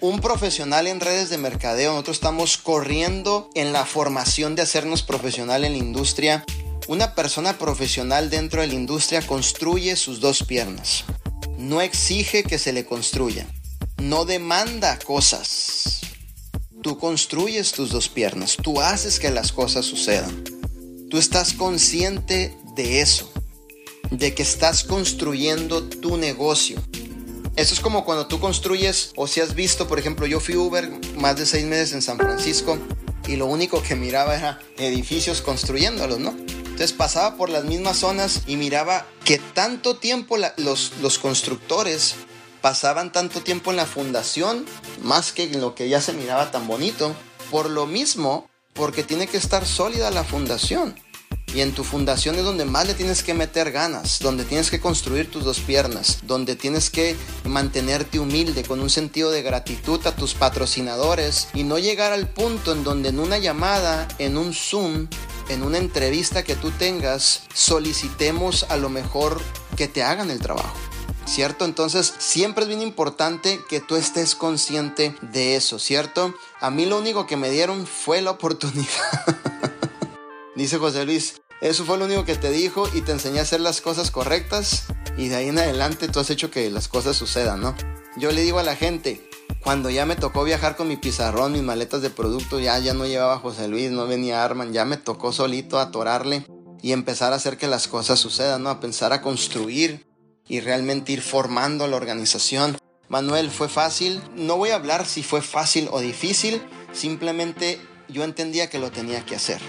un profesional en redes de mercadeo, nosotros estamos corriendo en la formación de hacernos profesional en la industria. Una persona profesional dentro de la industria construye sus dos piernas. No exige que se le construya. No demanda cosas. Tú construyes tus dos piernas. Tú haces que las cosas sucedan. Tú estás consciente de eso. De que estás construyendo tu negocio eso es como cuando tú construyes, o si has visto, por ejemplo, yo fui Uber más de seis meses en San Francisco y lo único que miraba era edificios construyéndolos, ¿no? Entonces pasaba por las mismas zonas y miraba que tanto tiempo los, los constructores pasaban tanto tiempo en la fundación, más que en lo que ya se miraba tan bonito, por lo mismo, porque tiene que estar sólida la fundación. Y en tu fundación es donde más le tienes que meter ganas, donde tienes que construir tus dos piernas, donde tienes que mantenerte humilde con un sentido de gratitud a tus patrocinadores y no llegar al punto en donde en una llamada, en un Zoom, en una entrevista que tú tengas, solicitemos a lo mejor que te hagan el trabajo. ¿Cierto? Entonces siempre es bien importante que tú estés consciente de eso, ¿cierto? A mí lo único que me dieron fue la oportunidad. Dice José Luis, eso fue lo único que te dijo y te enseñé a hacer las cosas correctas y de ahí en adelante tú has hecho que las cosas sucedan, ¿no? Yo le digo a la gente, cuando ya me tocó viajar con mi pizarrón, mis maletas de producto, ya, ya no llevaba José Luis, no venía Arman, ya me tocó solito atorarle y empezar a hacer que las cosas sucedan, ¿no? A pensar a construir y realmente ir formando la organización. Manuel, ¿fue fácil? No voy a hablar si fue fácil o difícil, simplemente yo entendía que lo tenía que hacer.